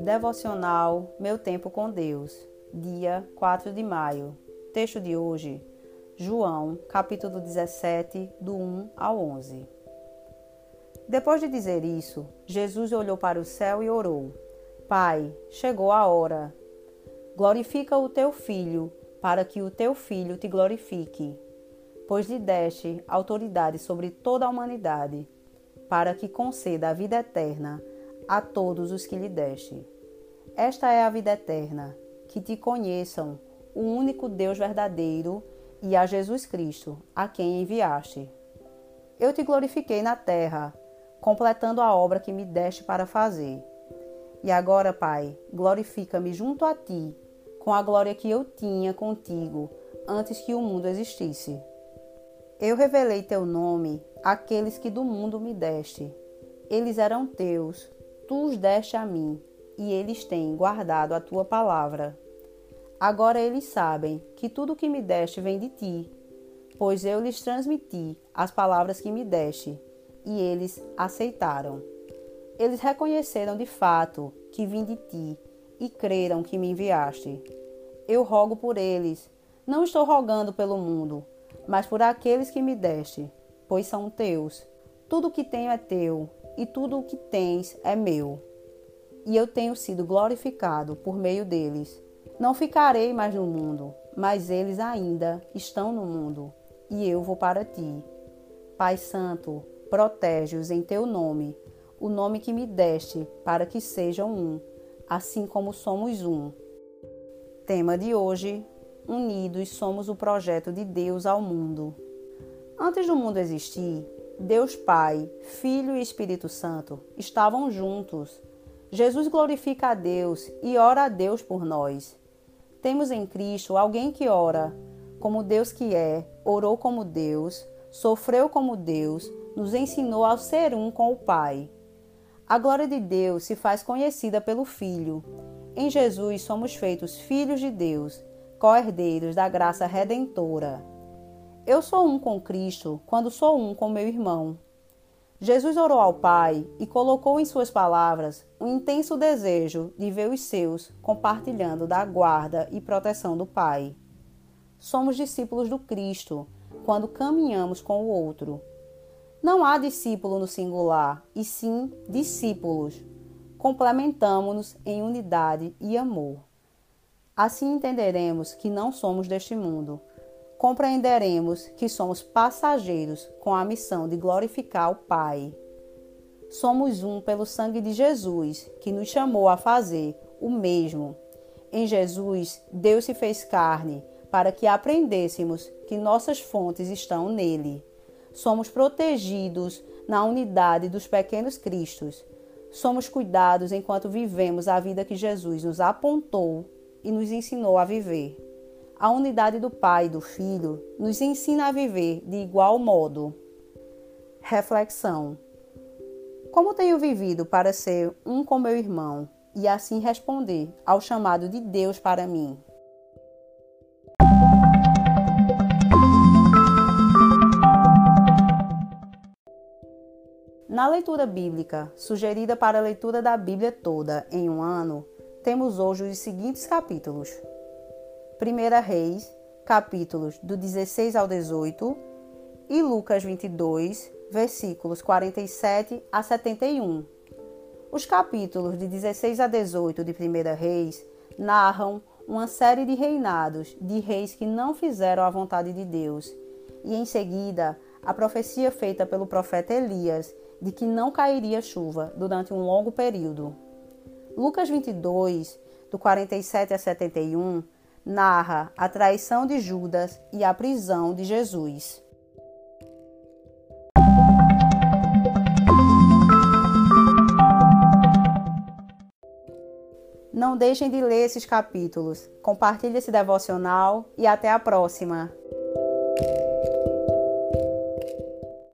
Devocional Meu Tempo com Deus, dia 4 de maio. Texto de hoje, João, capítulo 17, do 1 ao 11. Depois de dizer isso, Jesus olhou para o céu e orou: Pai, chegou a hora. Glorifica o teu filho, para que o teu filho te glorifique, pois lhe deste autoridade sobre toda a humanidade, para que conceda a vida eterna a todos os que lhe deste. Esta é a vida eterna, que te conheçam, o único Deus verdadeiro, e a Jesus Cristo, a quem enviaste. Eu te glorifiquei na terra, completando a obra que me deste para fazer. E agora, Pai, glorifica-me junto a ti, com a glória que eu tinha contigo antes que o mundo existisse. Eu revelei teu nome àqueles que do mundo me deste. Eles eram teus, tu os deste a mim, e eles têm guardado a tua palavra. Agora eles sabem que tudo que me deste vem de ti, pois eu lhes transmiti as palavras que me deste, e eles aceitaram. Eles reconheceram de fato que vim de ti e creram que me enviaste. Eu rogo por eles, não estou rogando pelo mundo, mas por aqueles que me deste, pois são teus. Tudo o que tenho é teu e tudo o que tens é meu. E eu tenho sido glorificado por meio deles. Não ficarei mais no mundo, mas eles ainda estão no mundo, e eu vou para ti. Pai Santo, protege-os em teu nome, o nome que me deste, para que sejam um, assim como somos um. Tema de hoje: Unidos somos o projeto de Deus ao mundo. Antes do mundo existir, Deus Pai, Filho e Espírito Santo estavam juntos. Jesus glorifica a Deus e ora a Deus por nós. Temos em Cristo alguém que ora como Deus que é, orou como Deus, sofreu como Deus, nos ensinou a ser um com o Pai. A glória de Deus se faz conhecida pelo Filho. Em Jesus somos feitos filhos de Deus, co-herdeiros da graça redentora. Eu sou um com Cristo quando sou um com meu irmão. Jesus orou ao Pai e colocou em suas palavras um intenso desejo de ver os seus compartilhando da guarda e proteção do Pai. Somos discípulos do Cristo quando caminhamos com o outro. Não há discípulo no singular, e sim discípulos. Complementamos-nos em unidade e amor. Assim entenderemos que não somos deste mundo compreenderemos que somos passageiros com a missão de glorificar o Pai. Somos um pelo sangue de Jesus, que nos chamou a fazer o mesmo. Em Jesus, Deus se fez carne para que aprendêssemos que nossas fontes estão nele. Somos protegidos na unidade dos pequenos Cristos. Somos cuidados enquanto vivemos a vida que Jesus nos apontou e nos ensinou a viver. A unidade do Pai e do Filho nos ensina a viver de igual modo. Reflexão: Como tenho vivido para ser um com meu irmão e assim responder ao chamado de Deus para mim? Na leitura bíblica, sugerida para a leitura da Bíblia toda em um ano, temos hoje os seguintes capítulos: 1 Reis, capítulos do 16 ao 18, e Lucas 22, versículos 47 a 71. Os capítulos de 16 a 18 de 1 Reis narram uma série de reinados de reis que não fizeram a vontade de Deus, e em seguida a profecia feita pelo profeta Elias de que não cairia chuva durante um longo período. Lucas 22, do 47 a 71, narra a traição de Judas e a prisão de Jesus. Não deixem de ler esses capítulos. Compartilhe esse devocional e até a próxima.